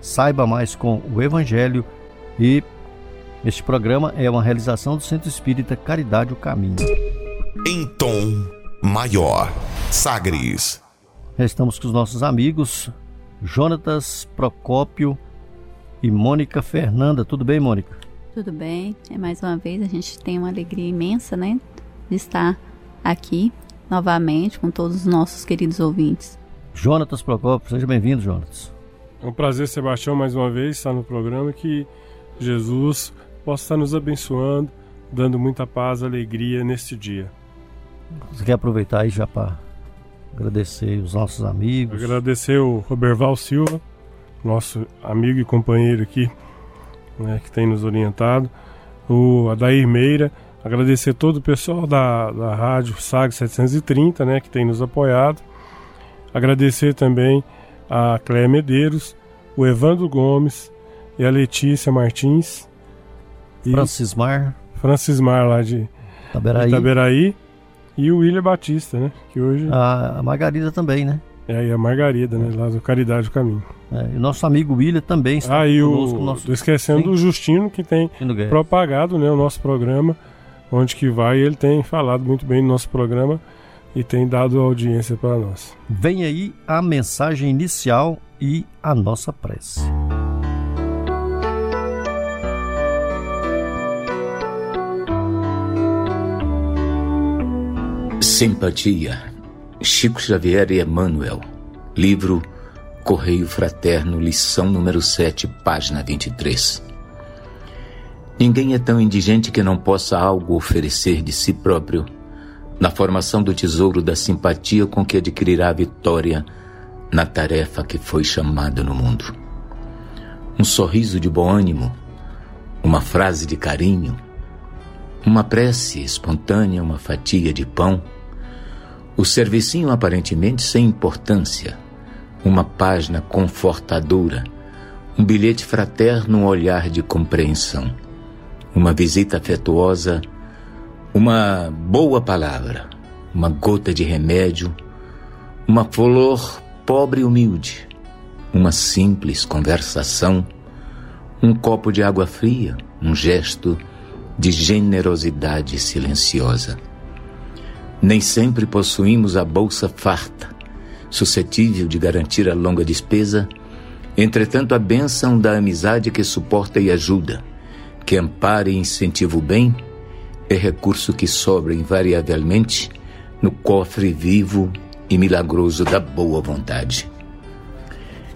saiba mais com o Evangelho e este programa é uma realização do Centro Espírita Caridade o Caminho. Em tom maior, Sagres. Estamos com os nossos amigos Jonatas Procópio e Mônica Fernanda. Tudo bem, Mônica? Tudo bem. É mais uma vez a gente tem uma alegria imensa, né, de estar aqui novamente com todos os nossos queridos ouvintes. Jonatas Procópio, seja bem-vindo, Jonatas. É um prazer, Sebastião, mais uma vez estar no programa que Jesus possa estar nos abençoando, dando muita paz, alegria neste dia. Você quer aproveitar aí já para agradecer os nossos amigos? Agradecer o Roberval Silva, nosso amigo e companheiro aqui, né, que tem nos orientado, o Adair Meira, agradecer todo o pessoal da, da rádio SAG 730, né, que tem nos apoiado, agradecer também a Cléia Medeiros, o Evandro Gomes e a Letícia Martins, e Francismar. Francismar lá de Itaberaí. Itaberaí. E o William Batista, né? Que hoje. A, Margarida também, né? É, e a Margarida, né? Lá do Caridade do Caminho. É, e o nosso amigo William também está ah, e conosco. O, nosso... Esquecendo Sim. do Justino, que tem propagado né, o nosso programa. Onde que vai, ele tem falado muito bem no nosso programa e tem dado audiência para nós. Vem aí a mensagem inicial e a nossa prece. Simpatia. Chico Xavier e Emmanuel. Livro Correio Fraterno, lição número 7, página 23. Ninguém é tão indigente que não possa algo oferecer de si próprio na formação do tesouro da simpatia com que adquirirá a vitória na tarefa que foi chamada no mundo. Um sorriso de bom ânimo, uma frase de carinho, uma prece espontânea, uma fatia de pão o servicinho aparentemente sem importância, uma página confortadora, um bilhete fraterno, um olhar de compreensão, uma visita afetuosa, uma boa palavra, uma gota de remédio, uma flor pobre e humilde, uma simples conversação, um copo de água fria, um gesto de generosidade silenciosa. Nem sempre possuímos a bolsa farta, suscetível de garantir a longa despesa. Entretanto, a bênção da amizade que suporta e ajuda, que ampara e incentiva o bem, é recurso que sobra invariavelmente no cofre vivo e milagroso da boa vontade.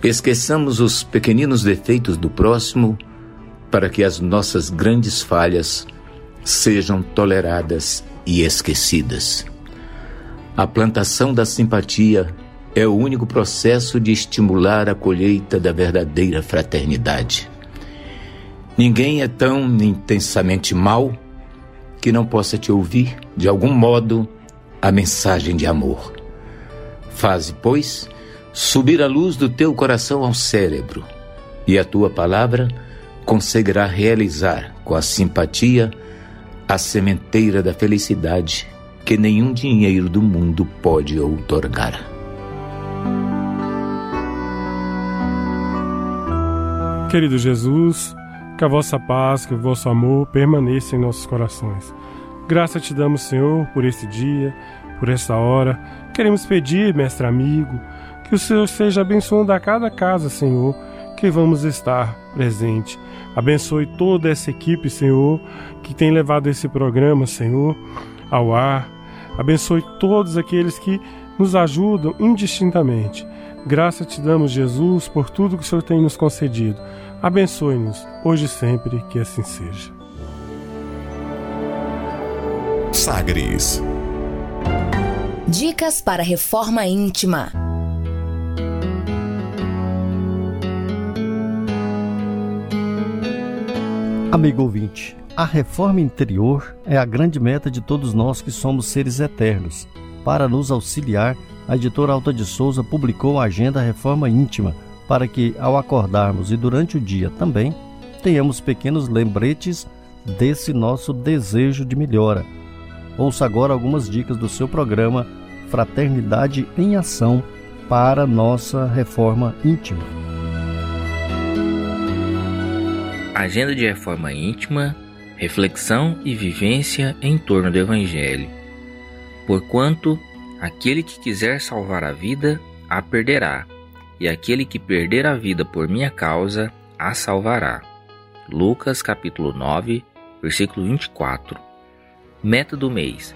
Esqueçamos os pequeninos defeitos do próximo para que as nossas grandes falhas sejam toleradas e esquecidas. A plantação da simpatia é o único processo de estimular a colheita da verdadeira fraternidade. Ninguém é tão intensamente mau que não possa te ouvir, de algum modo, a mensagem de amor. Faze, pois, subir a luz do teu coração ao cérebro, e a tua palavra conseguirá realizar, com a simpatia, a sementeira da felicidade que nenhum dinheiro do mundo pode outorgar. Querido Jesus, que a vossa paz, que o vosso amor permaneça em nossos corações. Graça te damos, Senhor, por esse dia, por essa hora. Queremos pedir, mestre amigo, que o Senhor seja abençoando a cada casa, Senhor, que vamos estar presente. Abençoe toda essa equipe, Senhor, que tem levado esse programa, Senhor, ao ar. Abençoe todos aqueles que nos ajudam indistintamente. Graça te damos, Jesus, por tudo que o Senhor tem nos concedido. Abençoe-nos, hoje e sempre, que assim seja. Sagres. Dicas para reforma íntima. Amigo ouvinte, a reforma interior é a grande meta de todos nós que somos seres eternos. Para nos auxiliar, a editora Alta de Souza publicou a Agenda Reforma Íntima para que, ao acordarmos e durante o dia também, tenhamos pequenos lembretes desse nosso desejo de melhora. Ouça agora algumas dicas do seu programa Fraternidade em Ação para nossa reforma íntima. Agenda de reforma íntima, reflexão e vivência em torno do Evangelho. Porquanto, aquele que quiser salvar a vida, a perderá e aquele que perder a vida por minha causa, a salvará. Lucas capítulo 9, versículo 24. Meta do mês: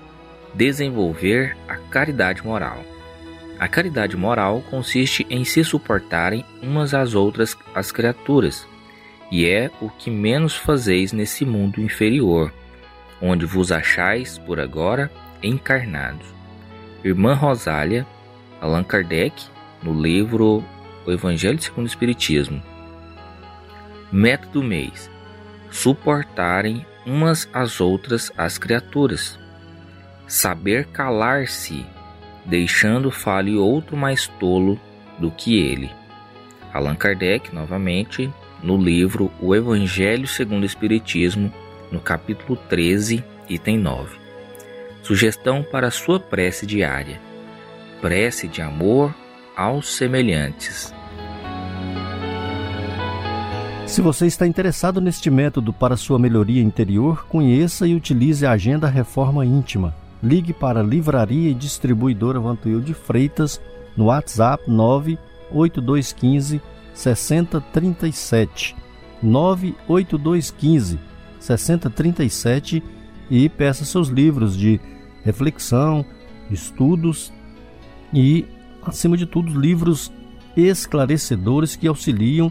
desenvolver a caridade moral. A caridade moral consiste em se suportarem umas às outras as criaturas, e é o que menos fazeis nesse mundo inferior, onde vos achais por agora encarnados. Irmã Rosália, Allan Kardec, no livro o Evangelho segundo o Espiritismo. Meta do mês: suportarem umas às outras as criaturas. Saber calar-se, deixando fale outro mais tolo do que ele. Allan Kardec, novamente, no livro O Evangelho segundo o Espiritismo, no capítulo 13, item 9. Sugestão para sua prece diária: prece de amor aos semelhantes. Se você está interessado neste método para sua melhoria interior, conheça e utilize a Agenda Reforma Íntima. Ligue para a Livraria e Distribuidora Vantuil de Freitas no WhatsApp 98215 6037 98215 6037 e peça seus livros de reflexão, estudos e, acima de tudo, livros esclarecedores que auxiliam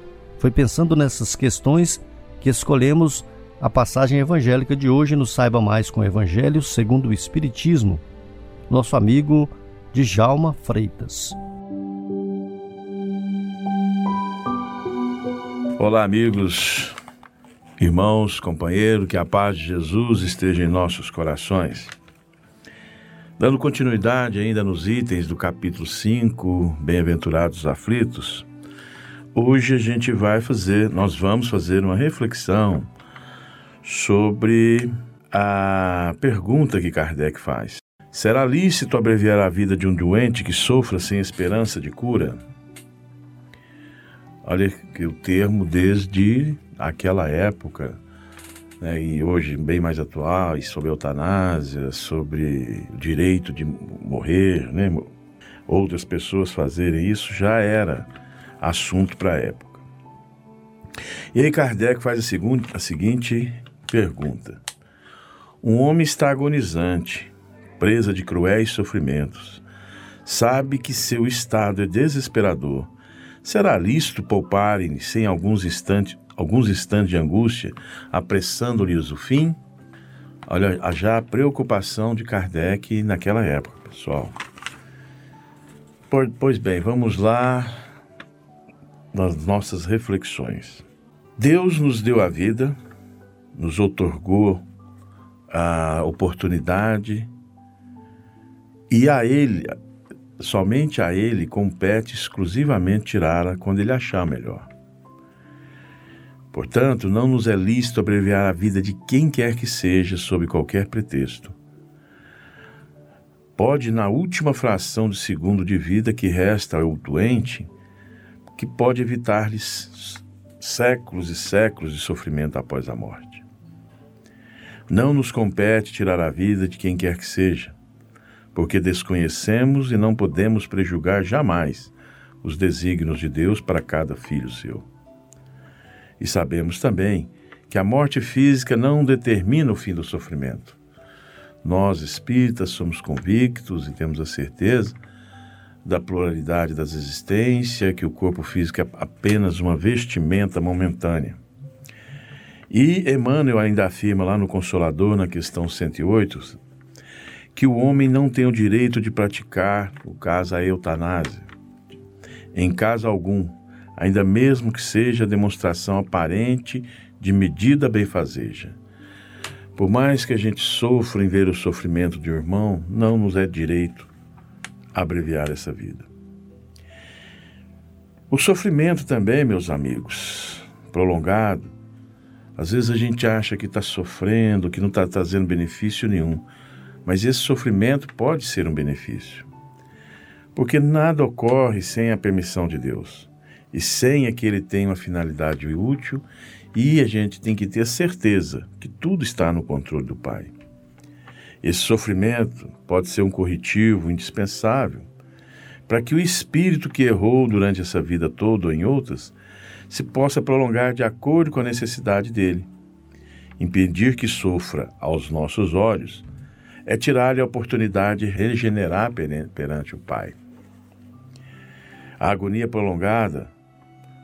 foi pensando nessas questões que escolhemos a passagem evangélica de hoje no Saiba Mais com o Evangelho segundo o Espiritismo, nosso amigo Djalma Freitas. Olá, amigos, irmãos, companheiros, que a paz de Jesus esteja em nossos corações. Dando continuidade ainda nos itens do capítulo 5, Bem-aventurados aflitos, Hoje a gente vai fazer, nós vamos fazer uma reflexão sobre a pergunta que Kardec faz. Será lícito abreviar a vida de um doente que sofra sem esperança de cura? Olha que o termo desde aquela época, né, e hoje bem mais atual, e sobre eutanásia, sobre o direito de morrer, né, outras pessoas fazerem isso, já era assunto para a época. E aí Kardec faz a, segunda, a seguinte pergunta: Um homem está agonizante, presa de cruéis sofrimentos, sabe que seu estado é desesperador. Será lícito pouparem sem alguns instantes, alguns instantes de angústia, apressando-lhes o fim? Olha, já a preocupação de Kardec naquela época, pessoal. Pois bem, vamos lá nas nossas reflexões. Deus nos deu a vida, nos otorgou a oportunidade e a Ele, somente a Ele, compete exclusivamente tirá-la quando Ele achar melhor. Portanto, não nos é lícito abreviar a vida de quem quer que seja sob qualquer pretexto. Pode, na última fração de segundo de vida que resta ao doente, que pode evitar-lhes séculos e séculos de sofrimento após a morte. Não nos compete tirar a vida de quem quer que seja, porque desconhecemos e não podemos prejugar jamais os desígnios de Deus para cada filho seu. E sabemos também que a morte física não determina o fim do sofrimento. Nós, espíritas, somos convictos e temos a certeza da pluralidade das existências, que o corpo físico é apenas uma vestimenta momentânea. E Emmanuel ainda afirma lá no Consolador, na questão 108, que o homem não tem o direito de praticar, no caso, a eutanásia, em caso algum, ainda mesmo que seja demonstração aparente de medida benfazeja. Por mais que a gente sofra em ver o sofrimento de um irmão, não nos é direito abreviar essa vida. O sofrimento também, meus amigos, prolongado, às vezes a gente acha que está sofrendo, que não está trazendo benefício nenhum, mas esse sofrimento pode ser um benefício. Porque nada ocorre sem a permissão de Deus e sem é que ele tenha uma finalidade útil, e a gente tem que ter certeza que tudo está no controle do Pai. Esse sofrimento pode ser um corretivo indispensável para que o espírito que errou durante essa vida toda ou em outras se possa prolongar de acordo com a necessidade dele. Impedir que sofra aos nossos olhos é tirar-lhe a oportunidade de regenerar perante o Pai. A agonia prolongada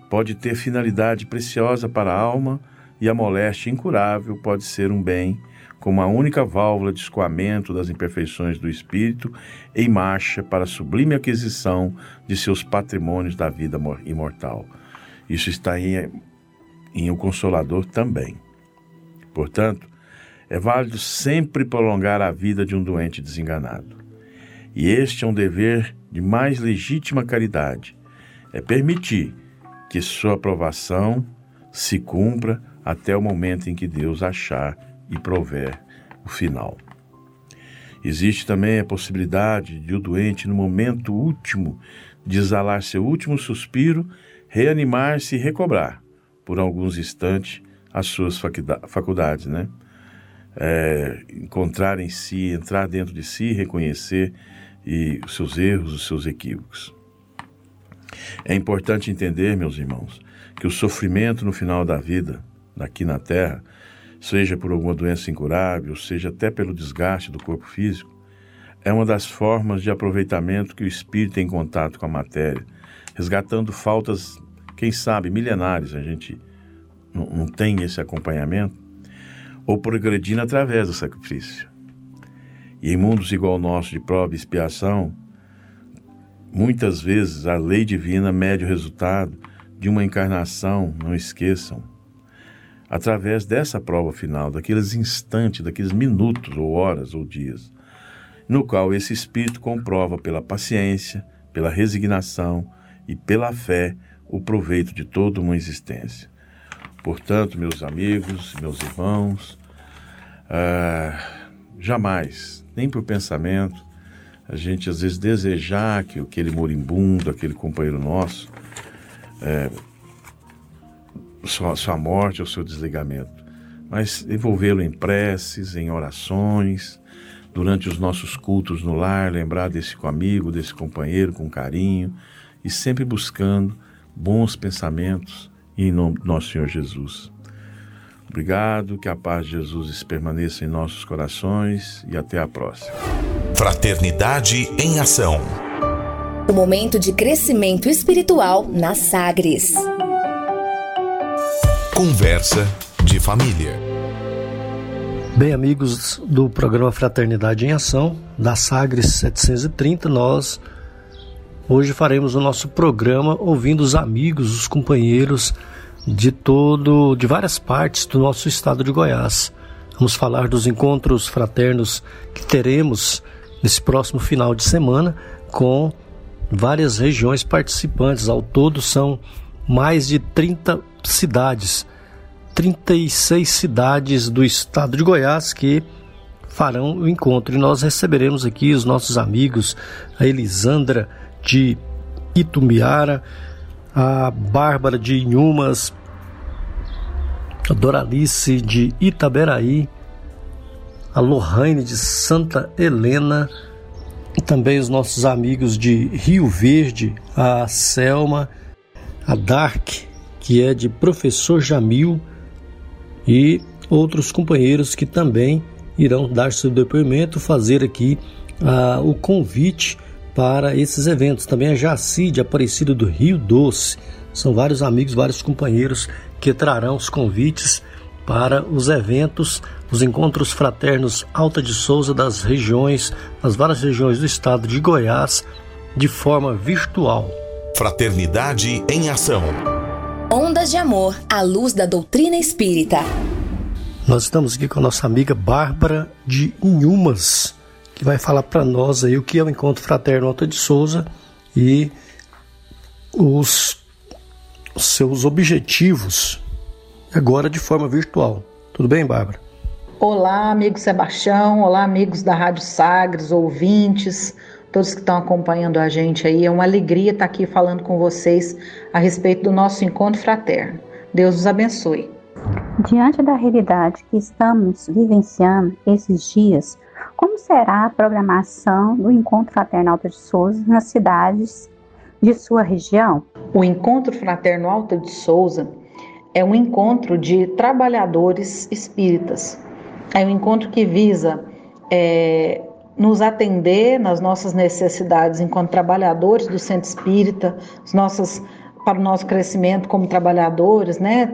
pode ter finalidade preciosa para a alma e a moléstia incurável pode ser um bem como a única válvula de escoamento das imperfeições do espírito em marcha para a sublime aquisição de seus patrimônios da vida imortal. Isso está em, em O Consolador também. Portanto, é válido sempre prolongar a vida de um doente desenganado. E este é um dever de mais legítima caridade: é permitir que sua aprovação se cumpra até o momento em que Deus achar e prover o final. Existe também a possibilidade de o doente, no momento último de exalar seu último suspiro, reanimar-se e recobrar, por alguns instantes, as suas faculdades, né? É, encontrar em si, entrar dentro de si, reconhecer e os seus erros, os seus equívocos. É importante entender, meus irmãos, que o sofrimento no final da vida, aqui na Terra, seja por alguma doença incurável, seja até pelo desgaste do corpo físico, é uma das formas de aproveitamento que o espírito tem em contato com a matéria, resgatando faltas, quem sabe, milenares, a gente não, não tem esse acompanhamento, ou progredindo através do sacrifício. E em mundos igual ao nosso de prova e expiação, muitas vezes a lei divina mede o resultado de uma encarnação, não esqueçam, através dessa prova final, daqueles instantes, daqueles minutos, ou horas, ou dias, no qual esse Espírito comprova pela paciência, pela resignação e pela fé o proveito de toda uma existência. Portanto, meus amigos, meus irmãos, ah, jamais, nem por pensamento, a gente às vezes desejar que aquele moribundo, aquele companheiro nosso, é, sua, sua morte ou seu desligamento, mas envolvê-lo em preces, em orações, durante os nossos cultos no lar, lembrar desse amigo, desse companheiro com carinho e sempre buscando bons pensamentos em nome do nosso Senhor Jesus. Obrigado, que a paz de Jesus permaneça em nossos corações e até a próxima. Fraternidade em Ação. O momento de crescimento espiritual na Sagres. Conversa de família. Bem, amigos do programa Fraternidade em Ação, da Sagres 730, nós hoje faremos o nosso programa ouvindo os amigos, os companheiros de todo, de várias partes do nosso estado de Goiás. Vamos falar dos encontros fraternos que teremos nesse próximo final de semana com várias regiões participantes. Ao todo são mais de 30 cidades 36 cidades do estado de Goiás que farão o encontro. E nós receberemos aqui os nossos amigos, a Elisandra de Itumiara, a Bárbara de Inhumas, a Doralice de Itaberaí, a Lohane de Santa Helena, e também os nossos amigos de Rio Verde, a Selma, a Dark, que é de Professor Jamil, e outros companheiros que também irão dar seu depoimento, fazer aqui ah, o convite para esses eventos. Também a Jacide, Aparecida do Rio Doce. São vários amigos, vários companheiros que trarão os convites para os eventos, os encontros fraternos Alta de Souza das regiões, das várias regiões do estado de Goiás, de forma virtual. Fraternidade em Ação. Ondas de Amor à luz da doutrina espírita. Nós estamos aqui com a nossa amiga Bárbara de Inhumas, que vai falar para nós aí o que é o Encontro Fraterno Alta de Souza e os, os seus objetivos, agora de forma virtual. Tudo bem, Bárbara? Olá, amigo Sebastião, olá, amigos da Rádio Sagres, ouvintes, todos que estão acompanhando a gente aí. É uma alegria estar aqui falando com vocês a respeito do nosso encontro fraterno. Deus os abençoe. Diante da realidade que estamos vivenciando esses dias, como será a programação do Encontro Fraterno Alta de Souza nas cidades de sua região? O Encontro Fraterno Alta de Souza é um encontro de trabalhadores espíritas. É um encontro que visa é, nos atender nas nossas necessidades enquanto trabalhadores do centro espírita, as nossas, para o nosso crescimento como trabalhadores, né?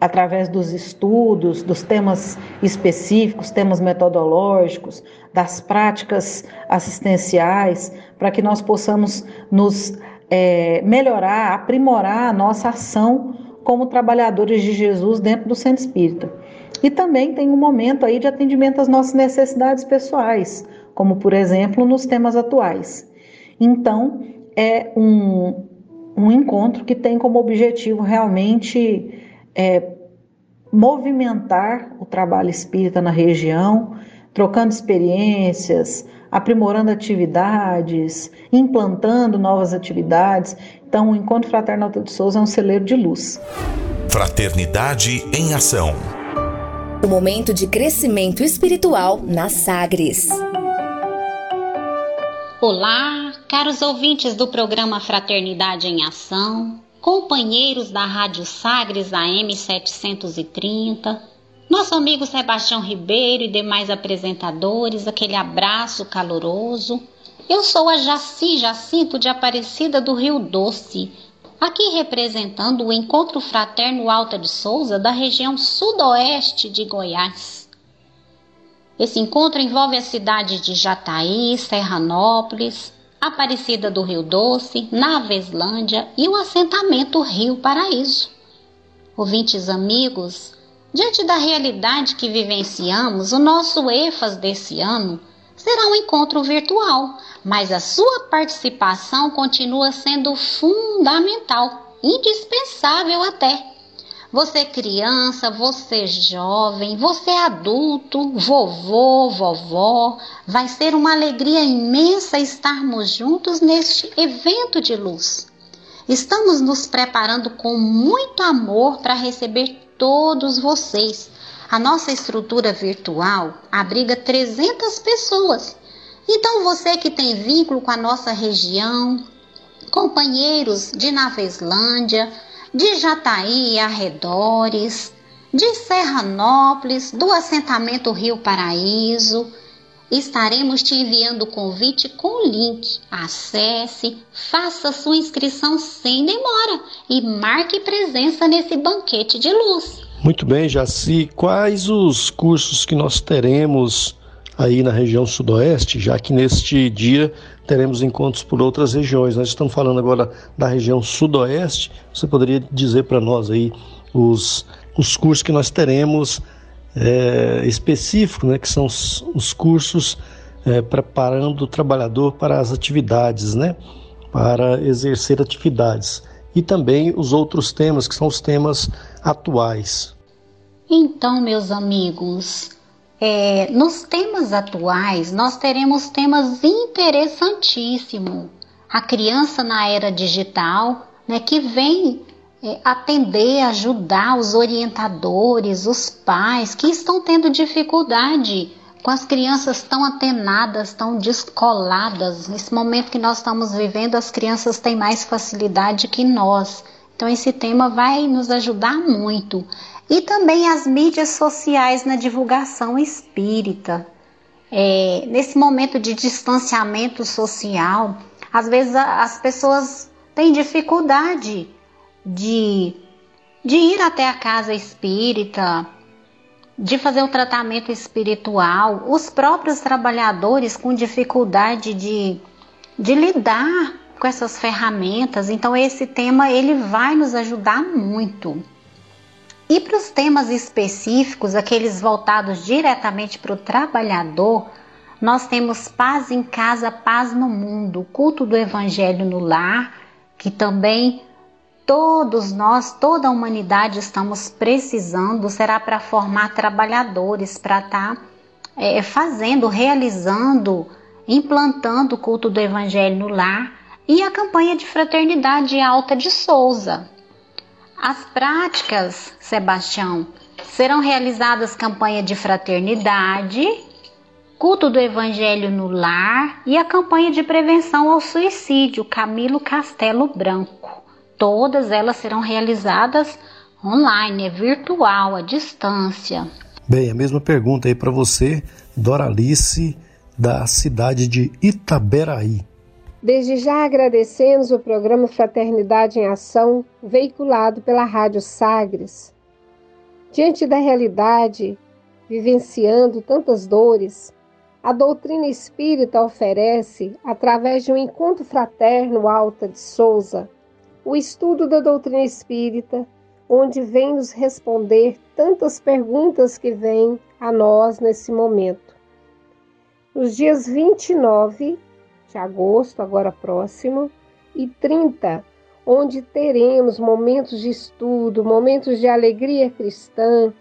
através dos estudos, dos temas específicos, temas metodológicos, das práticas assistenciais, para que nós possamos nos é, melhorar, aprimorar a nossa ação como trabalhadores de Jesus dentro do centro espírita. E também tem um momento aí de atendimento às nossas necessidades pessoais, como por exemplo nos temas atuais. Então, é um, um encontro que tem como objetivo realmente é, movimentar o trabalho espírita na região, trocando experiências, aprimorando atividades, implantando novas atividades. Então, o Encontro Fraterno Alto de Souza é um celeiro de luz. Fraternidade em Ação. O momento de crescimento espiritual na Sagres. Olá, caros ouvintes do programa Fraternidade em Ação companheiros da Rádio Sagres AM 730, nosso amigo Sebastião Ribeiro e demais apresentadores, aquele abraço caloroso. Eu sou a Jaci Jacinto de Aparecida do Rio Doce, aqui representando o Encontro Fraterno Alta de Souza da região sudoeste de Goiás. Esse encontro envolve as cidades de Jataí, Serranópolis, Aparecida do Rio Doce, Naveslândia e o assentamento Rio Paraíso. Ouvintes amigos, diante da realidade que vivenciamos, o nosso EFAS desse ano será um encontro virtual, mas a sua participação continua sendo fundamental, indispensável até. Você criança, você jovem, você adulto, vovô, vovó, vai ser uma alegria imensa estarmos juntos neste evento de luz. Estamos nos preparando com muito amor para receber todos vocês. A nossa estrutura virtual abriga 300 pessoas. Então você que tem vínculo com a nossa região, companheiros de Naveslândia, de Jataí e arredores, de Serranópolis, do assentamento Rio Paraíso. Estaremos te enviando o convite com link. Acesse, faça sua inscrição sem demora e marque presença nesse banquete de luz. Muito bem, Jaci. Quais os cursos que nós teremos aí na região sudoeste, já que neste dia teremos encontros por outras regiões. Nós estamos falando agora da região sudoeste. Você poderia dizer para nós aí os, os cursos que nós teremos é, específicos, né, que são os, os cursos é, preparando o trabalhador para as atividades, né, para exercer atividades. E também os outros temas, que são os temas atuais. Então, meus amigos, é, nos temas atuais nós teremos temas interessantíssimos. A criança na era digital, né, que vem é, atender, ajudar os orientadores, os pais que estão tendo dificuldade com as crianças tão atenadas, tão descoladas. Nesse momento que nós estamos vivendo, as crianças têm mais facilidade que nós. Então, esse tema vai nos ajudar muito. E também as mídias sociais na divulgação espírita. É, nesse momento de distanciamento social, às vezes as pessoas têm dificuldade de, de ir até a casa espírita, de fazer o tratamento espiritual, os próprios trabalhadores com dificuldade de, de lidar com essas ferramentas. Então esse tema ele vai nos ajudar muito. E para os temas específicos, aqueles voltados diretamente para o trabalhador, nós temos Paz em Casa, Paz no Mundo, culto do Evangelho no Lar, que também todos nós, toda a humanidade estamos precisando, será para formar trabalhadores, para estar tá, é, fazendo, realizando, implantando o culto do Evangelho no lar e a campanha de fraternidade alta de Souza. As práticas, Sebastião, serão realizadas campanha de fraternidade, culto do Evangelho no lar e a campanha de prevenção ao suicídio Camilo Castelo Branco. Todas elas serão realizadas online, é virtual, à distância. Bem, a mesma pergunta aí para você, Doralice, da cidade de Itaberaí. Desde já agradecemos o programa Fraternidade em Ação, veiculado pela Rádio Sagres. Diante da realidade, vivenciando tantas dores, a doutrina espírita oferece, através de um encontro fraterno Alta de Souza, o estudo da doutrina espírita, onde vem nos responder tantas perguntas que vêm a nós nesse momento. Nos dias 29 agosto, agora próximo, e 30, onde teremos momentos de estudo, momentos de alegria cristã,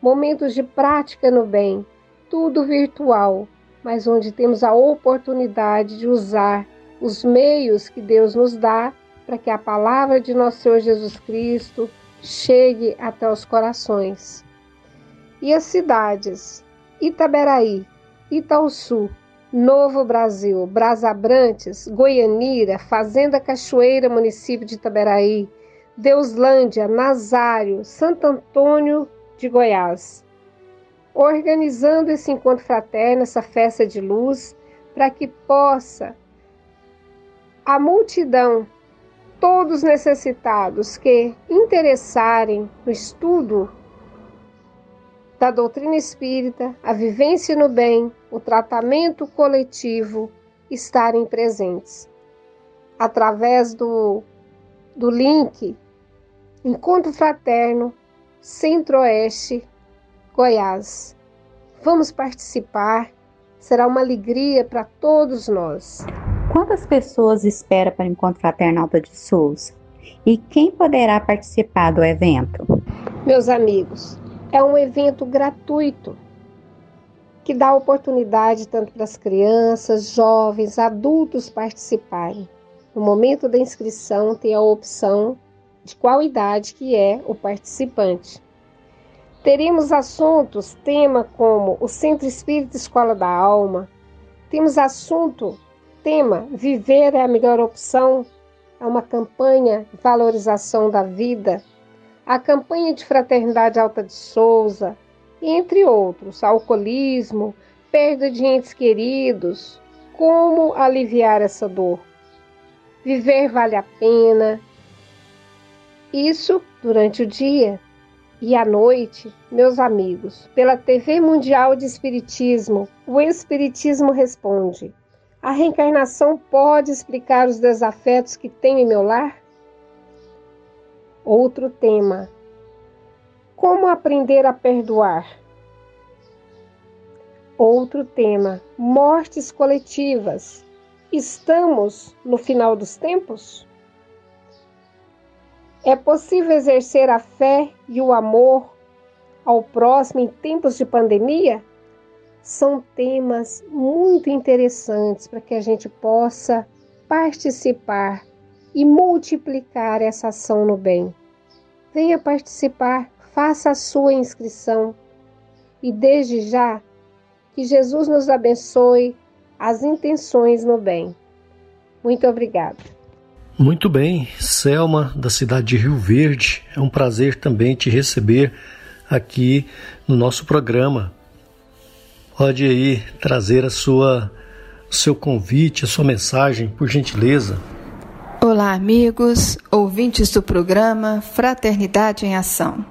momentos de prática no bem, tudo virtual, mas onde temos a oportunidade de usar os meios que Deus nos dá para que a palavra de nosso Senhor Jesus Cristo chegue até os corações. E as cidades: Itaberaí, Itaúsu, Novo Brasil, Brasabrantes, Goianira, Fazenda Cachoeira, município de Itaberaí, Deuslândia, Nazário, Santo Antônio de Goiás. Organizando esse encontro fraterno, essa festa de luz, para que possa a multidão todos necessitados que interessarem no estudo da doutrina espírita, a vivência no bem, o tratamento coletivo estarem presentes. Através do, do link Encontro Fraterno Centro-Oeste Goiás. Vamos participar, será uma alegria para todos nós. Quantas pessoas espera para o Encontro Fraterno Alta de Souza? E quem poderá participar do evento? Meus amigos, é um evento gratuito que dá oportunidade tanto para as crianças, jovens, adultos participarem. No momento da inscrição tem a opção de qual idade que é o participante. Teremos assuntos, tema como o Centro Espírita Escola da Alma. Temos assunto tema Viver é a melhor opção é uma campanha de valorização da vida, a campanha de fraternidade Alta de Souza, entre outros, alcoolismo, perda de entes queridos, como aliviar essa dor. Viver vale a pena. Isso durante o dia. E à noite, meus amigos, pela TV Mundial de Espiritismo, o Espiritismo responde. A reencarnação pode explicar os desafetos que tenho em meu lar? Outro tema. Como aprender a perdoar? Outro tema. Mortes coletivas. Estamos no final dos tempos? É possível exercer a fé e o amor ao próximo em tempos de pandemia? São temas muito interessantes para que a gente possa participar e multiplicar essa ação no bem. Venha participar, faça a sua inscrição e desde já que Jesus nos abençoe as intenções no bem. Muito obrigada. Muito bem, Selma, da cidade de Rio Verde. É um prazer também te receber aqui no nosso programa. Pode aí trazer a sua seu convite, a sua mensagem, por gentileza. Olá, amigos, ouvintes do programa Fraternidade em Ação.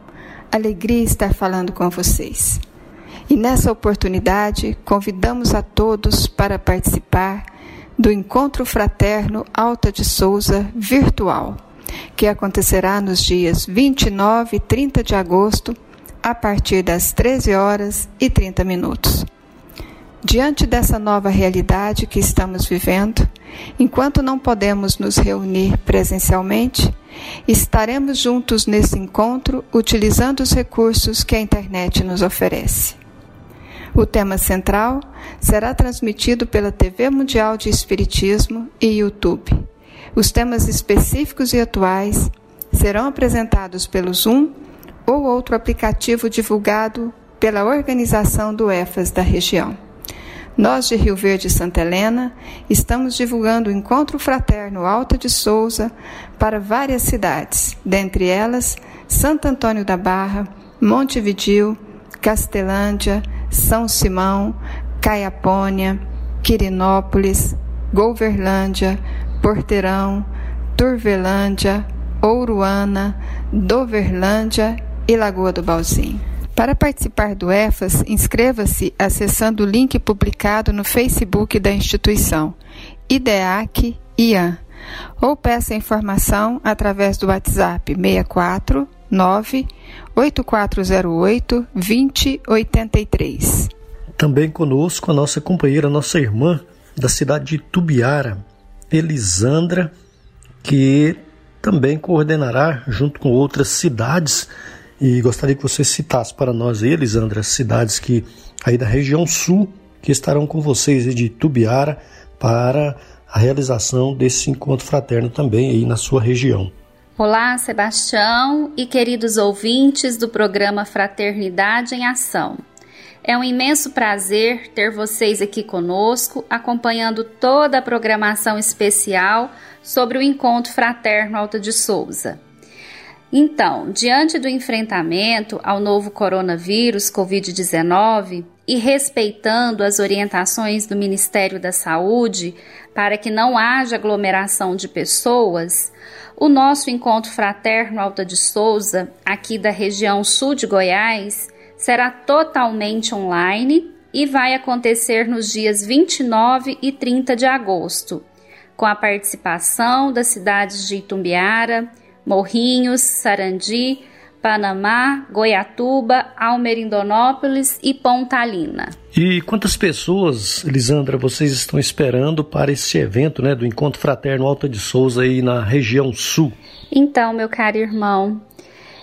Alegria estar falando com vocês. E nessa oportunidade, convidamos a todos para participar do Encontro Fraterno Alta de Souza virtual, que acontecerá nos dias 29 e 30 de agosto, a partir das 13 horas e 30 minutos. Diante dessa nova realidade que estamos vivendo, enquanto não podemos nos reunir presencialmente, estaremos juntos nesse encontro utilizando os recursos que a internet nos oferece. O tema central será transmitido pela TV Mundial de Espiritismo e YouTube. Os temas específicos e atuais serão apresentados pelo Zoom ou outro aplicativo divulgado pela organização do EFAS da região. Nós de Rio Verde e Santa Helena estamos divulgando o Encontro Fraterno Alta de Souza para várias cidades, dentre elas Santo Antônio da Barra, Montevidil, Castelândia, são Simão, Caiapônia, Quirinópolis, Golverlândia, Porteirão, Turvelândia, Ouruana, Doverlândia e Lagoa do Balzinho. Para participar do EFAS, inscreva-se acessando o link publicado no Facebook da instituição, IDEAC IAN, ou peça informação através do WhatsApp 64 9 8408 2083. Também conosco a nossa companheira, nossa irmã da cidade de Tubiara, Elisandra, que também coordenará junto com outras cidades e gostaria que você citasse para nós, Elisandra, as cidades que aí da região sul que estarão com vocês de Tubiara para a realização desse encontro fraterno também aí na sua região. Olá, Sebastião e queridos ouvintes do programa Fraternidade em Ação. É um imenso prazer ter vocês aqui conosco, acompanhando toda a programação especial sobre o Encontro Fraterno Alta de Souza. Então, diante do enfrentamento ao novo coronavírus Covid-19 e respeitando as orientações do Ministério da Saúde para que não haja aglomeração de pessoas, o nosso encontro fraterno Alta de Souza, aqui da região sul de Goiás, será totalmente online e vai acontecer nos dias 29 e 30 de agosto, com a participação das cidades de Itumbiara, Morrinhos, Sarandi, Panamá, Goiatuba, Almerindonópolis e Pontalina. E quantas pessoas, Lisandra, vocês estão esperando para esse evento né, do Encontro Fraterno Alta de Souza aí na região sul? Então, meu caro irmão,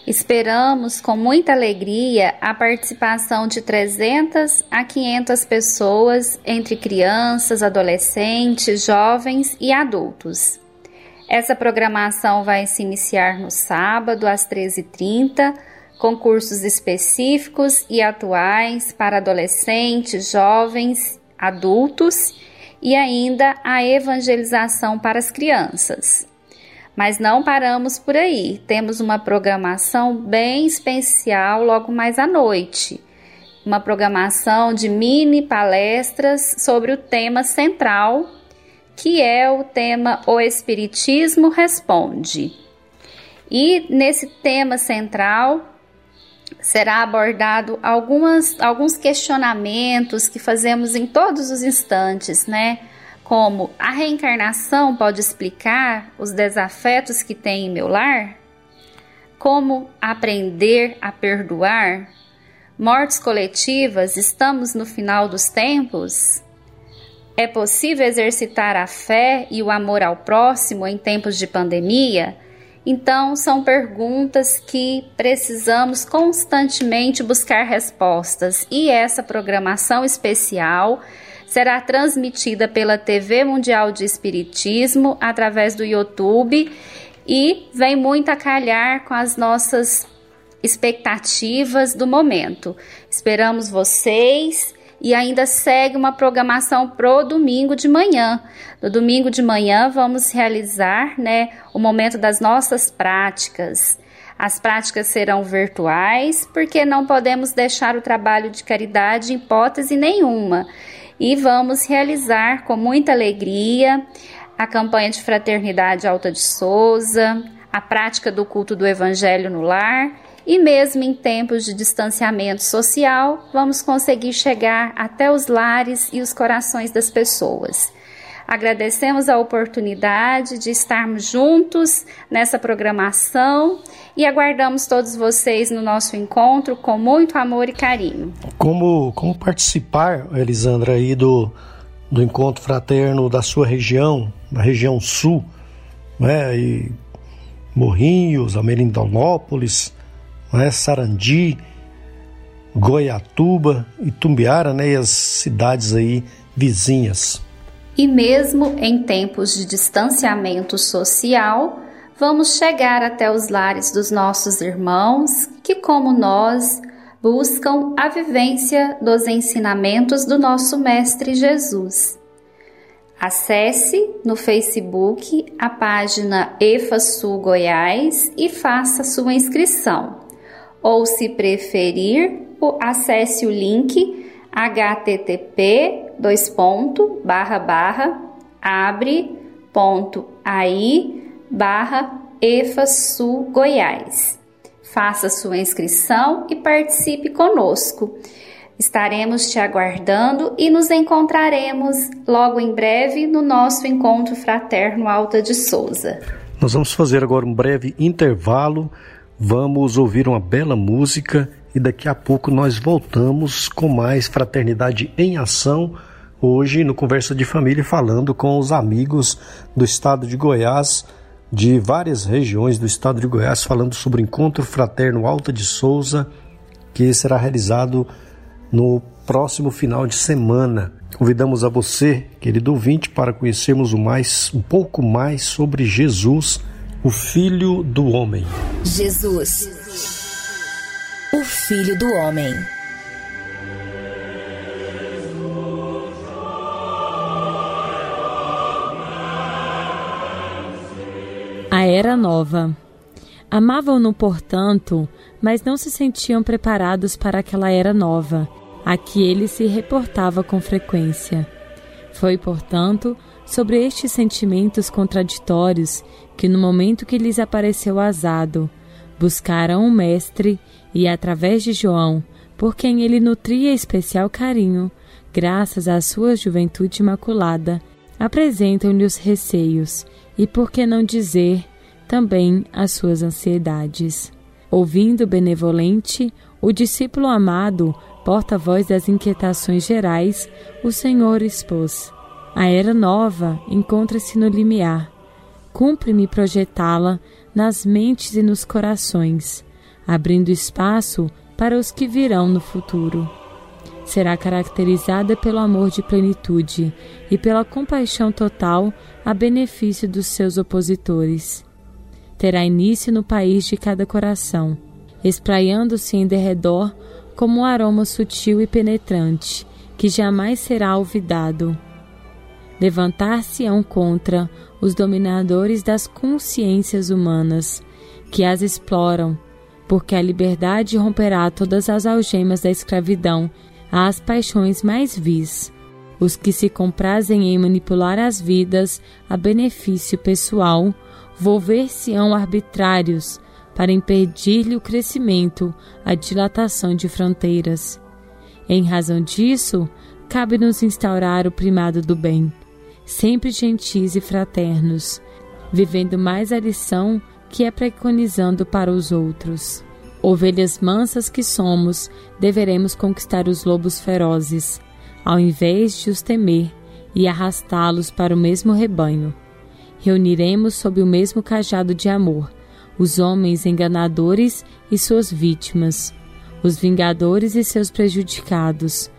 esperamos com muita alegria a participação de 300 a 500 pessoas, entre crianças, adolescentes, jovens e adultos. Essa programação vai se iniciar no sábado, às 13h30, com cursos específicos e atuais para adolescentes, jovens, adultos e ainda a evangelização para as crianças. Mas não paramos por aí, temos uma programação bem especial logo mais à noite. Uma programação de mini palestras sobre o tema central que é o tema O Espiritismo Responde. E nesse tema central será abordado algumas, alguns questionamentos que fazemos em todos os instantes, né? Como a reencarnação pode explicar os desafetos que tem em meu lar? Como aprender a perdoar? Mortes coletivas, estamos no final dos tempos? É possível exercitar a fé e o amor ao próximo em tempos de pandemia? Então, são perguntas que precisamos constantemente buscar respostas, e essa programação especial será transmitida pela TV Mundial de Espiritismo através do YouTube e vem muito a calhar com as nossas expectativas do momento. Esperamos vocês e ainda segue uma programação pro domingo de manhã. No domingo de manhã vamos realizar, né, o momento das nossas práticas. As práticas serão virtuais, porque não podemos deixar o trabalho de caridade em hipótese nenhuma. E vamos realizar com muita alegria a campanha de fraternidade Alta de Souza, a prática do culto do Evangelho no lar e mesmo em tempos de distanciamento social, vamos conseguir chegar até os lares e os corações das pessoas. Agradecemos a oportunidade de estarmos juntos nessa programação e aguardamos todos vocês no nosso encontro com muito amor e carinho. Como, como participar, Elisandra, aí do, do encontro fraterno da sua região, da região sul, né? E Morrinhos, Amerindonópolis, né, Sarandi, Goiatuba, Itumbiara né, e as cidades aí vizinhas. E mesmo em tempos de distanciamento social, vamos chegar até os lares dos nossos irmãos que, como nós, buscam a vivência dos ensinamentos do nosso Mestre Jesus. Acesse no Facebook a página EFASul Goiás e faça sua inscrição ou se preferir, acesse o link http dois ponto, barra, barra, abre ponto aí barra EFASul Goiás. Faça sua inscrição e participe conosco. Estaremos te aguardando e nos encontraremos logo em breve no nosso encontro fraterno Alta de Souza. Nós vamos fazer agora um breve intervalo Vamos ouvir uma bela música e daqui a pouco nós voltamos com mais Fraternidade em Ação. Hoje no Conversa de Família, falando com os amigos do estado de Goiás, de várias regiões do estado de Goiás, falando sobre o Encontro Fraterno Alta de Souza, que será realizado no próximo final de semana. Convidamos a você, querido ouvinte, para conhecermos mais, um pouco mais sobre Jesus o Filho do Homem. Jesus, o Filho do Homem. A Era Nova. Amavam-no, portanto, mas não se sentiam preparados para aquela era nova, a que ele se reportava com frequência. Foi, portanto, sobre estes sentimentos contraditórios que, no momento que lhes apareceu azado, buscaram o Mestre e, através de João, por quem ele nutria especial carinho, graças à sua juventude imaculada, apresentam-lhe os receios e, por que não dizer, também as suas ansiedades. Ouvindo benevolente, o discípulo amado, porta-voz das inquietações gerais, o Senhor expôs. A era nova encontra-se no limiar. Cumpre-me projetá-la nas mentes e nos corações, abrindo espaço para os que virão no futuro. Será caracterizada pelo amor de plenitude e pela compaixão total a benefício dos seus opositores. Terá início no país de cada coração, espraiando-se em derredor como um aroma sutil e penetrante, que jamais será olvidado levantar-se-ão contra os dominadores das consciências humanas, que as exploram, porque a liberdade romperá todas as algemas da escravidão às paixões mais vis. Os que se comprazem em manipular as vidas a benefício pessoal, volver-se-ão arbitrários para impedir-lhe o crescimento, a dilatação de fronteiras. Em razão disso, cabe-nos instaurar o primado do bem sempre gentis e fraternos, vivendo mais a lição que é preconizando para os outros. Ovelhas mansas que somos, deveremos conquistar os lobos ferozes, ao invés de os temer e arrastá-los para o mesmo rebanho. Reuniremos sob o mesmo cajado de amor os homens enganadores e suas vítimas, os vingadores e seus prejudicados,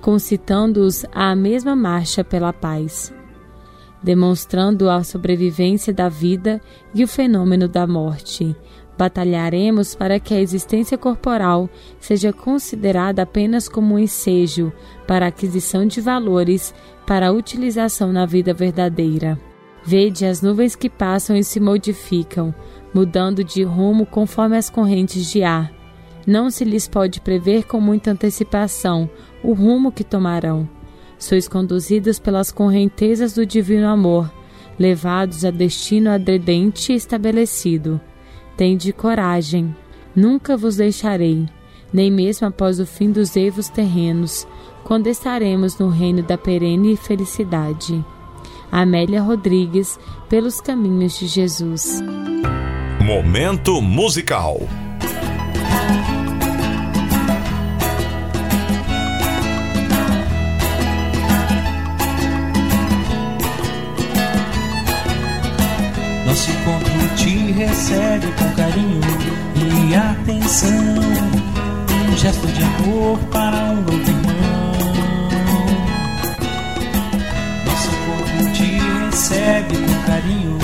concitando-os à mesma marcha pela paz, demonstrando a sobrevivência da vida e o fenômeno da morte. Batalharemos para que a existência corporal seja considerada apenas como um ensejo para a aquisição de valores para a utilização na vida verdadeira. Vede as nuvens que passam e se modificam, mudando de rumo conforme as correntes de ar. Não se lhes pode prever com muita antecipação o rumo que tomarão. Sois conduzidos pelas correntezas do divino amor, levados a destino adredente estabelecido. Tende coragem, nunca vos deixarei, nem mesmo após o fim dos eivos terrenos, quando estaremos no reino da perene felicidade. Amélia Rodrigues, pelos caminhos de Jesus. Momento musical. Recebe com carinho e atenção. Um gesto de amor para um novo irmão. Nosso encontro te recebe com carinho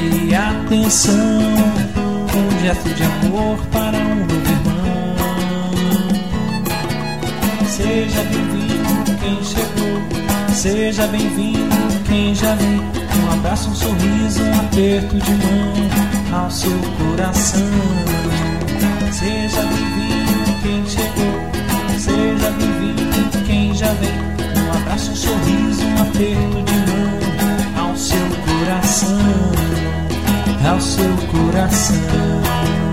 e atenção. Um gesto de amor para um novo irmão. Seja bem-vindo quem chegou, seja bem-vindo quem já vem um abraço, um sorriso, um aperto de mão ao seu coração. Seja bem-vindo quem chegou, seja bem-vindo quem já vem. Um abraço, um sorriso, um aperto de mão ao seu coração, ao seu coração.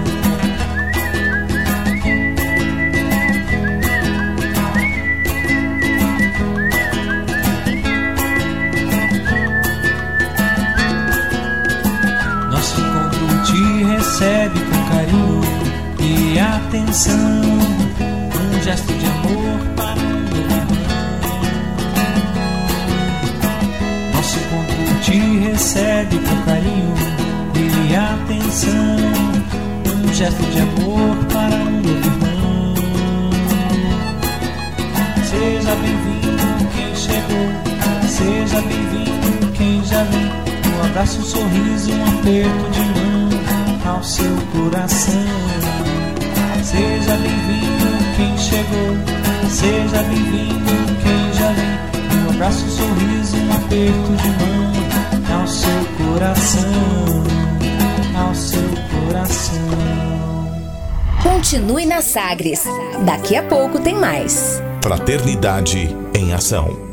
Recebe com carinho e atenção um gesto de amor para meu irmão. Nosso encontro te recebe com carinho e atenção um gesto de amor para o meu irmão. Seja bem-vindo quem chegou, seja bem-vindo quem já vem. Um abraço, um sorriso, um aperto de mão ao seu coração. Seja bem-vindo quem chegou, seja bem-vindo quem já vem. Um abraço, um sorriso, um aperto de mão ao seu coração, ao seu coração. Continue na Sagres. Daqui a pouco tem mais. Fraternidade em Ação.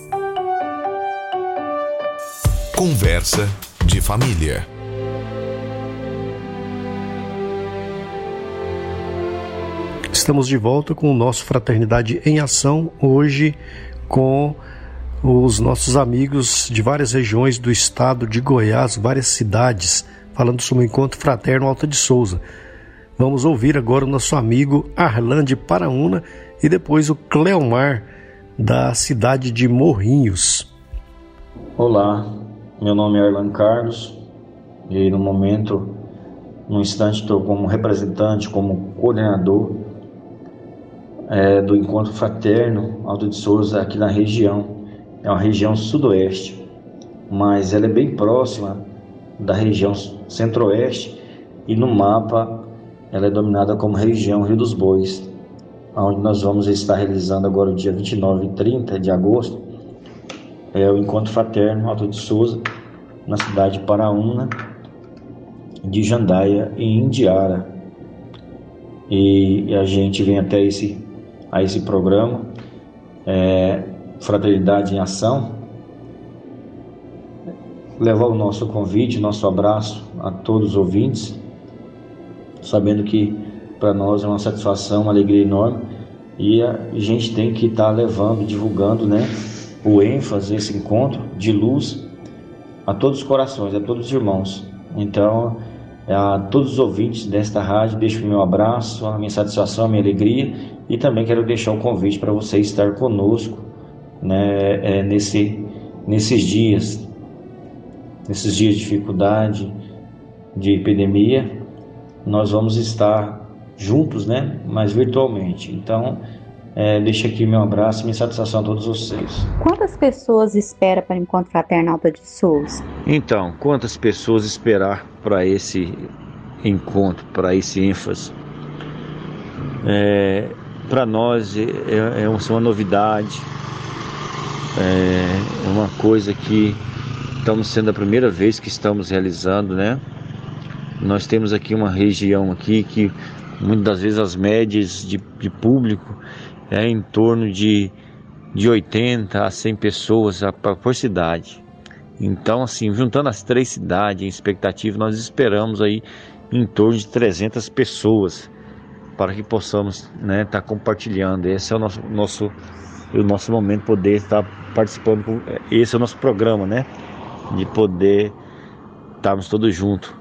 Conversa de família. Estamos de volta com o nosso Fraternidade em Ação, hoje com os nossos amigos de várias regiões do estado de Goiás, várias cidades, falando sobre o encontro fraterno Alta de Souza. Vamos ouvir agora o nosso amigo Arlan de Paraúna e depois o Cleomar da cidade de Morrinhos. Olá, meu nome é Arlan Carlos e no momento, no instante, estou como representante, como coordenador é, do Encontro Fraterno Alto de Souza aqui na região. é uma região sudoeste, mas ela é bem próxima da região centro-oeste e no mapa ela é dominada como região Rio dos Bois, onde nós vamos estar realizando agora o dia 29 e 30 de agosto, é o Encontro Fraterno Alto de Souza, na cidade de Paraúna, de Jandaia e Indiara. E a gente vem até esse, a esse programa, é, Fraternidade em Ação, levar o nosso convite, nosso abraço a todos os ouvintes, sabendo que para nós é uma satisfação, uma alegria enorme e a gente tem que estar tá levando, divulgando, né, o ênfase esse encontro de luz a todos os corações, a todos os irmãos. Então, a todos os ouvintes desta rádio, deixo o meu abraço, a minha satisfação, a minha alegria e também quero deixar o convite para você estar conosco né, é, nesse, nesses dias, nesses dias de dificuldade, de epidemia. Nós vamos estar juntos, né, mas virtualmente. Então, é, deixo aqui meu abraço e minha satisfação a todos vocês. Quantas pessoas espera para o Encontro Fraternal Alta de Souza? Então, quantas pessoas esperar para esse encontro, para esse ênfase? É, para nós é, é, é, uma novidade, é, é uma coisa que estamos sendo a primeira vez que estamos realizando, né? Nós temos aqui uma região aqui que muitas das vezes as médias de, de público é em torno de, de 80 a 100 pessoas por cidade. Então, assim, juntando as três cidades em expectativa, nós esperamos aí em torno de 300 pessoas para que possamos estar né, tá compartilhando. Esse é o nosso, nosso, o nosso momento poder estar participando. Esse é o nosso programa, né? De poder estarmos todos juntos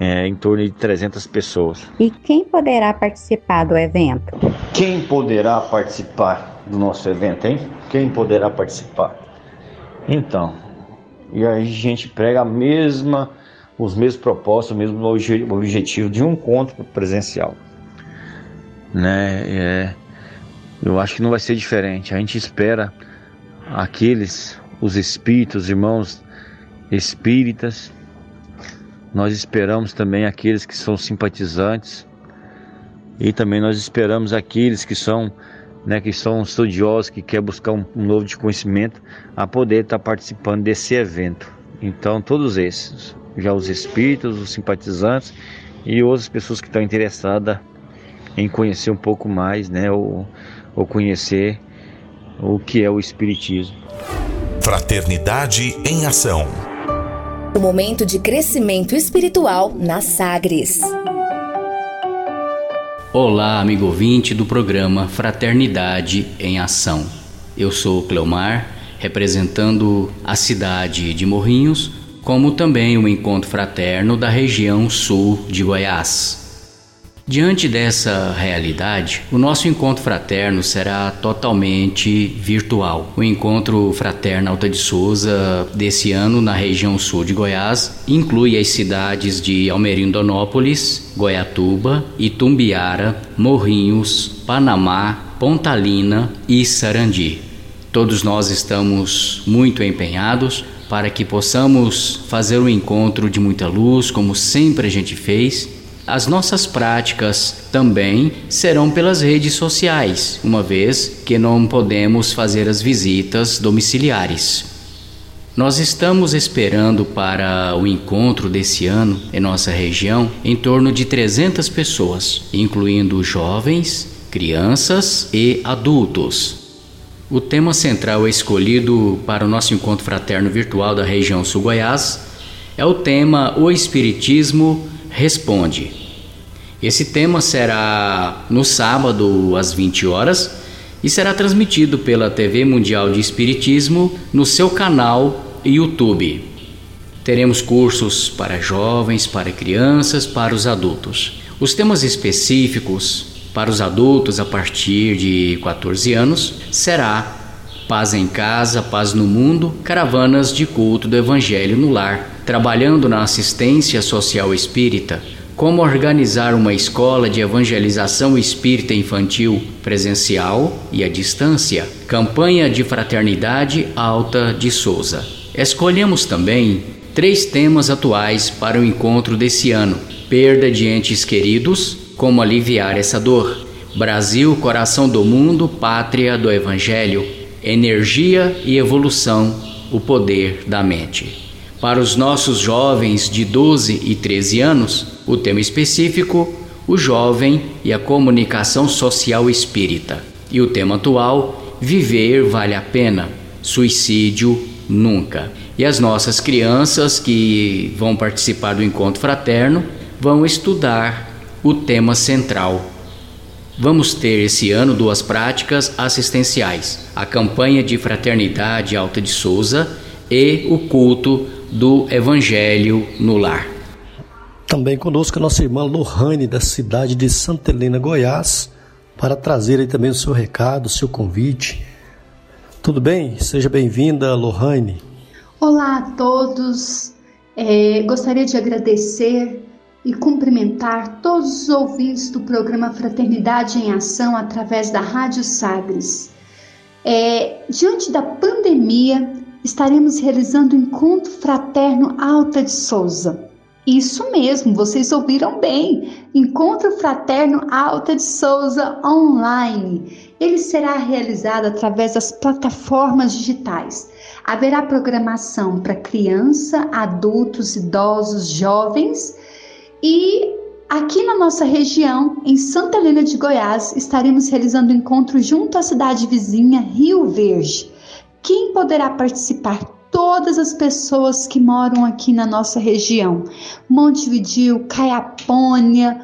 é, em torno de 300 pessoas. E quem poderá participar do evento? Quem poderá participar do nosso evento, hein? Quem poderá participar? Então, e aí a gente prega a mesma, os mesmos propósitos, o mesmo objetivo de um encontro presencial, né? É, eu acho que não vai ser diferente. A gente espera aqueles, os espíritos, irmãos espíritas, nós esperamos também aqueles que são simpatizantes e também nós esperamos aqueles que são, né, que são estudiosos, que quer buscar um, um novo de conhecimento, a poder estar participando desse evento. Então todos esses, já os espíritos, os simpatizantes e outras pessoas que estão interessadas em conhecer um pouco mais, né, ou, ou conhecer o que é o espiritismo. Fraternidade em ação o momento de crescimento espiritual na Sagres. Olá, amigo ouvinte do programa Fraternidade em Ação. Eu sou Cleomar, representando a cidade de Morrinhos, como também o encontro fraterno da região sul de Goiás. Diante dessa realidade, o nosso encontro fraterno será totalmente virtual. O encontro fraterno Alta de Souza desse ano na região sul de Goiás inclui as cidades de Almerindonópolis, Goiatuba, Itumbiara, Morrinhos, Panamá, Pontalina e Sarandi. Todos nós estamos muito empenhados para que possamos fazer um encontro de muita luz, como sempre a gente fez, as nossas práticas também serão pelas redes sociais, uma vez que não podemos fazer as visitas domiciliares. Nós estamos esperando para o encontro desse ano em nossa região em torno de 300 pessoas, incluindo jovens, crianças e adultos. O tema central escolhido para o nosso encontro fraterno virtual da região Sul Goiás é o tema O Espiritismo Responde. Esse tema será no sábado às 20 horas e será transmitido pela TV Mundial de Espiritismo no seu canal YouTube. Teremos cursos para jovens, para crianças, para os adultos. Os temas específicos para os adultos a partir de 14 anos será Paz em casa, paz no mundo, caravanas de culto do evangelho no lar, trabalhando na assistência social espírita como organizar uma escola de evangelização espírita infantil presencial e à distância, campanha de fraternidade Alta de Souza. Escolhemos também três temas atuais para o encontro desse ano: perda de entes queridos, como aliviar essa dor, Brasil, coração do mundo, pátria do Evangelho, energia e evolução, o poder da mente. Para os nossos jovens de 12 e 13 anos, o tema específico, o jovem e a comunicação social espírita. E o tema atual, viver vale a pena, suicídio nunca. E as nossas crianças que vão participar do encontro fraterno vão estudar o tema central. Vamos ter esse ano duas práticas assistenciais: a campanha de fraternidade Alta de Souza e o culto do Evangelho no Lar. Também conosco a nossa irmã Lohane, da cidade de Santa Helena, Goiás, para trazer aí também o seu recado, o seu convite. Tudo bem? Seja bem-vinda, Lohane. Olá a todos. É, gostaria de agradecer e cumprimentar todos os ouvintes do programa Fraternidade em Ação através da Rádio Sagres. É, diante da pandemia, estaremos realizando o encontro fraterno Alta de Souza. Isso mesmo, vocês ouviram bem. Encontro Fraterno Alta de Souza online. Ele será realizado através das plataformas digitais. Haverá programação para criança, adultos, idosos, jovens e aqui na nossa região, em Santa Helena de Goiás, estaremos realizando o um encontro junto à cidade vizinha Rio Verde. Quem poderá participar? Todas as pessoas que moram aqui na nossa região. Montevidil, Caiapônia,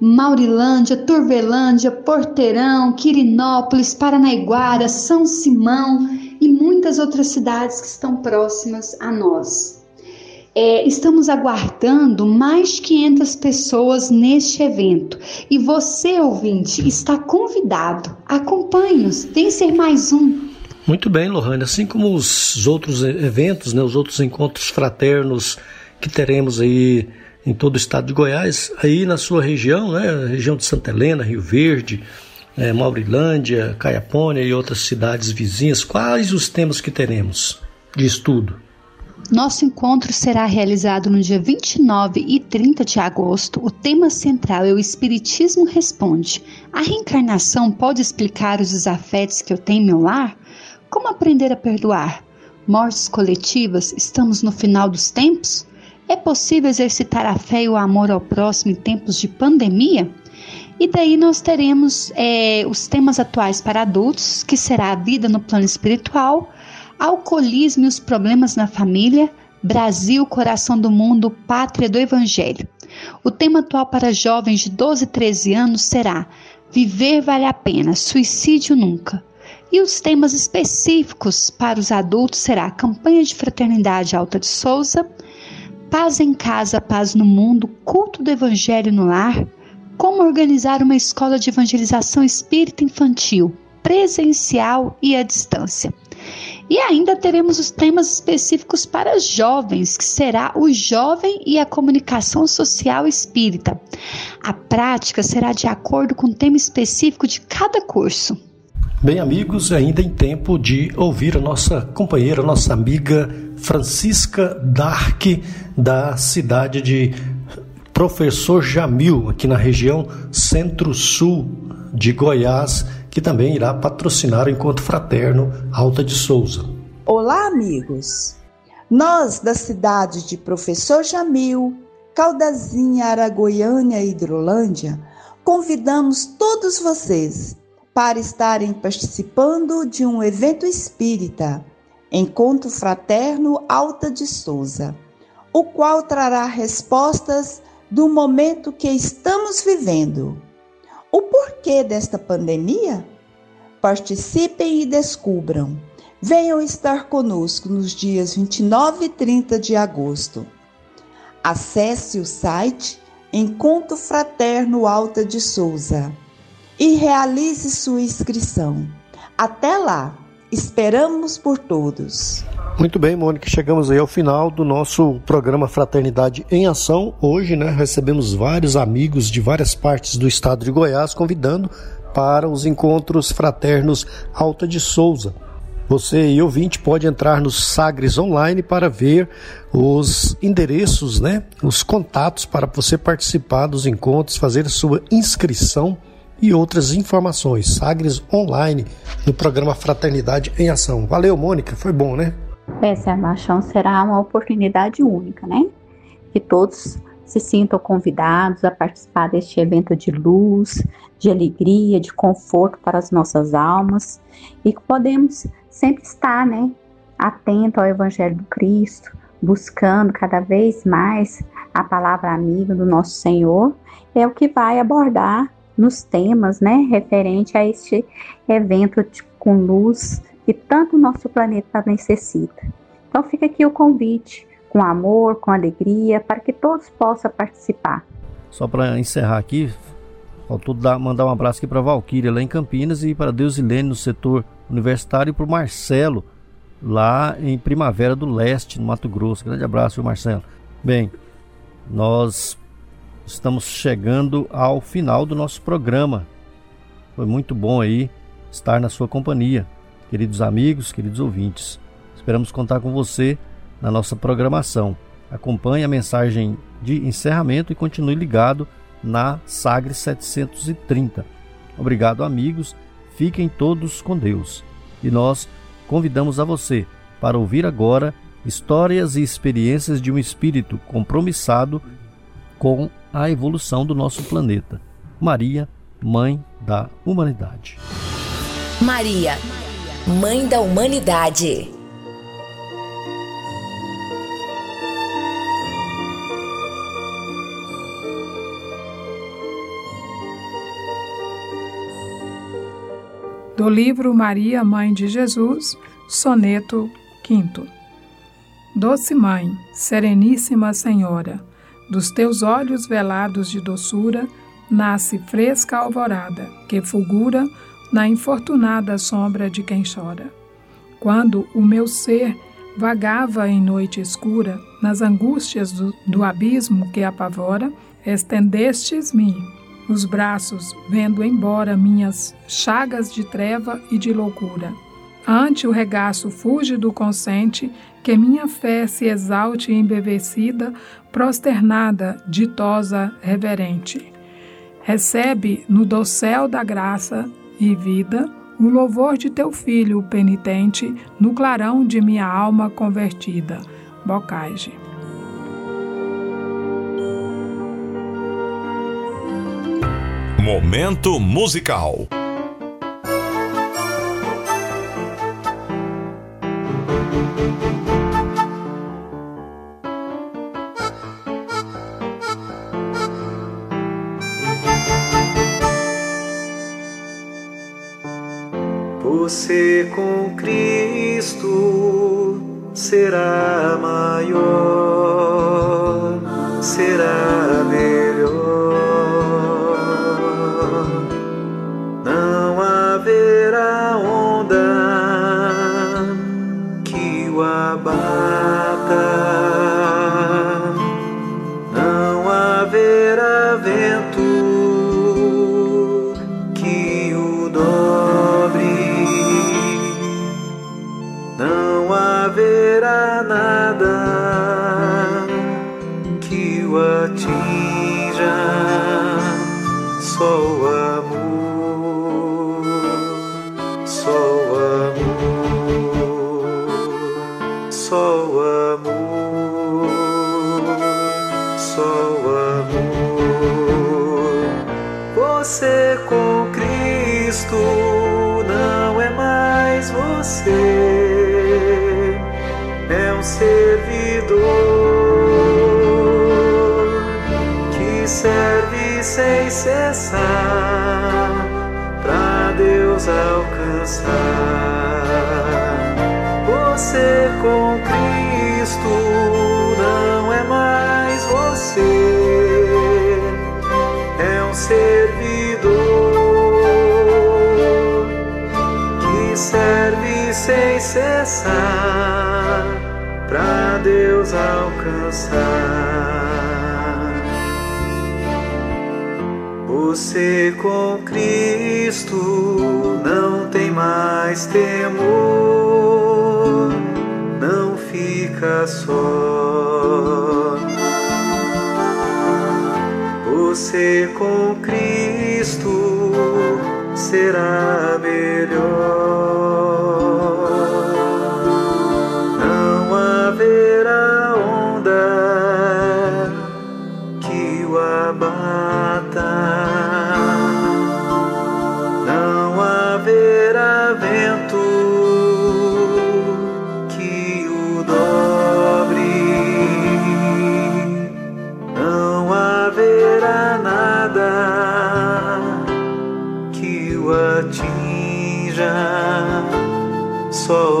Maurilândia, Turvelândia, Porteirão, Quirinópolis, Paranaiguara, São Simão e muitas outras cidades que estão próximas a nós. É, estamos aguardando mais 500 pessoas neste evento e você, ouvinte, está convidado. Acompanhe-nos, tem ser mais um. Muito bem, Lohane. Assim como os outros eventos, né, os outros encontros fraternos que teremos aí em todo o estado de Goiás, aí na sua região, né, região de Santa Helena, Rio Verde, é, Maurilândia, Caiapônia e outras cidades vizinhas, quais os temas que teremos de estudo? Nosso encontro será realizado no dia 29 e 30 de agosto. O tema central é o Espiritismo Responde. A reencarnação pode explicar os desafetos que eu tenho em meu lar? Como aprender a perdoar? Mortes coletivas? Estamos no final dos tempos? É possível exercitar a fé e o amor ao próximo em tempos de pandemia? E daí nós teremos é, os temas atuais para adultos, que será a vida no plano espiritual, alcoolismo e os problemas na família, Brasil, coração do mundo, pátria do Evangelho. O tema atual para jovens de 12 e 13 anos será Viver vale a pena, suicídio nunca. E os temas específicos para os adultos será Campanha de Fraternidade Alta de Souza, Paz em Casa, Paz no Mundo, Culto do Evangelho no Lar, Como organizar uma escola de evangelização espírita infantil, presencial e à distância. E ainda teremos os temas específicos para jovens, que será o jovem e a comunicação social espírita. A prática será de acordo com o tema específico de cada curso. Bem, amigos, ainda em tempo de ouvir a nossa companheira, nossa amiga Francisca Dark, da cidade de Professor Jamil, aqui na região centro-sul de Goiás, que também irá patrocinar o Encontro Fraterno Alta de Souza. Olá, amigos! Nós, da cidade de Professor Jamil, Caldazinha, Aragoiânia e Hidrolândia, convidamos todos vocês para estarem participando de um evento espírita, Encontro Fraterno Alta de Souza, o qual trará respostas do momento que estamos vivendo. O porquê desta pandemia? Participem e descubram. Venham estar conosco nos dias 29 e 30 de agosto. Acesse o site Encontro Fraterno Alta de Souza e realize sua inscrição. Até lá, esperamos por todos. Muito bem, Mônica, chegamos aí ao final do nosso programa Fraternidade em Ação. Hoje, né, recebemos vários amigos de várias partes do estado de Goiás convidando para os encontros fraternos Alta de Souza. Você e ouvinte pode entrar no Sagres Online para ver os endereços, né, os contatos para você participar dos encontros, fazer sua inscrição e outras informações. Sagres Online no programa Fraternidade em Ação. Valeu, Mônica, foi bom, né? Essa Machão será uma oportunidade única, né? Que todos se sintam convidados a participar deste evento de luz, de alegria, de conforto para as nossas almas e que podemos sempre estar, né, atento ao Evangelho do Cristo, buscando cada vez mais a palavra amiga do nosso Senhor, é o que vai abordar nos temas, né, referente a este evento com luz que tanto o nosso planeta necessita. Então fica aqui o convite, com amor, com alegria, para que todos possam participar. Só para encerrar aqui, faltou dar, mandar um abraço aqui para Valquíria, lá em Campinas, e para Deus Lene, no setor universitário, e para o Marcelo, lá em Primavera do Leste, no Mato Grosso. Grande abraço, Marcelo. Bem, nós estamos chegando ao final do nosso programa. Foi muito bom aí estar na sua companhia queridos amigos, queridos ouvintes. Esperamos contar com você na nossa programação. Acompanhe a mensagem de encerramento e continue ligado na Sagre 730. Obrigado, amigos. Fiquem todos com Deus. E nós convidamos a você para ouvir agora histórias e experiências de um espírito compromissado com a evolução do nosso planeta. Maria, Mãe da Humanidade. Maria Mãe da Humanidade. Do livro Maria, Mãe de Jesus, Soneto V. Doce Mãe, Sereníssima Senhora, dos teus olhos velados de doçura, nasce fresca alvorada, que fulgura na infortunada sombra de quem chora. Quando o meu ser vagava em noite escura, nas angústias do, do abismo que apavora, estendestes-me os braços, vendo embora minhas chagas de treva e de loucura. Ante o regaço fúlgido consente, que minha fé se exalte embevecida, prosternada, ditosa, reverente. Recebe no dossel da graça e vida, o louvor de teu filho penitente no clarão de minha alma convertida. Bocage. Momento musical. Você com Cristo será maior, será melhor. Não haverá onda que o abata. Você com Cristo não é mais você, é um servidor que serve sem cessar pra Deus alcançar. Você com Cristo não tem mais temor, não fica só. Você com Cristo será Cristo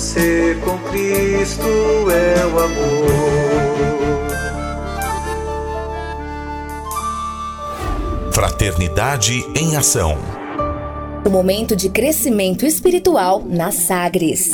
Você com Cristo é o amor. Fraternidade em Ação. O momento de crescimento espiritual na Sagres.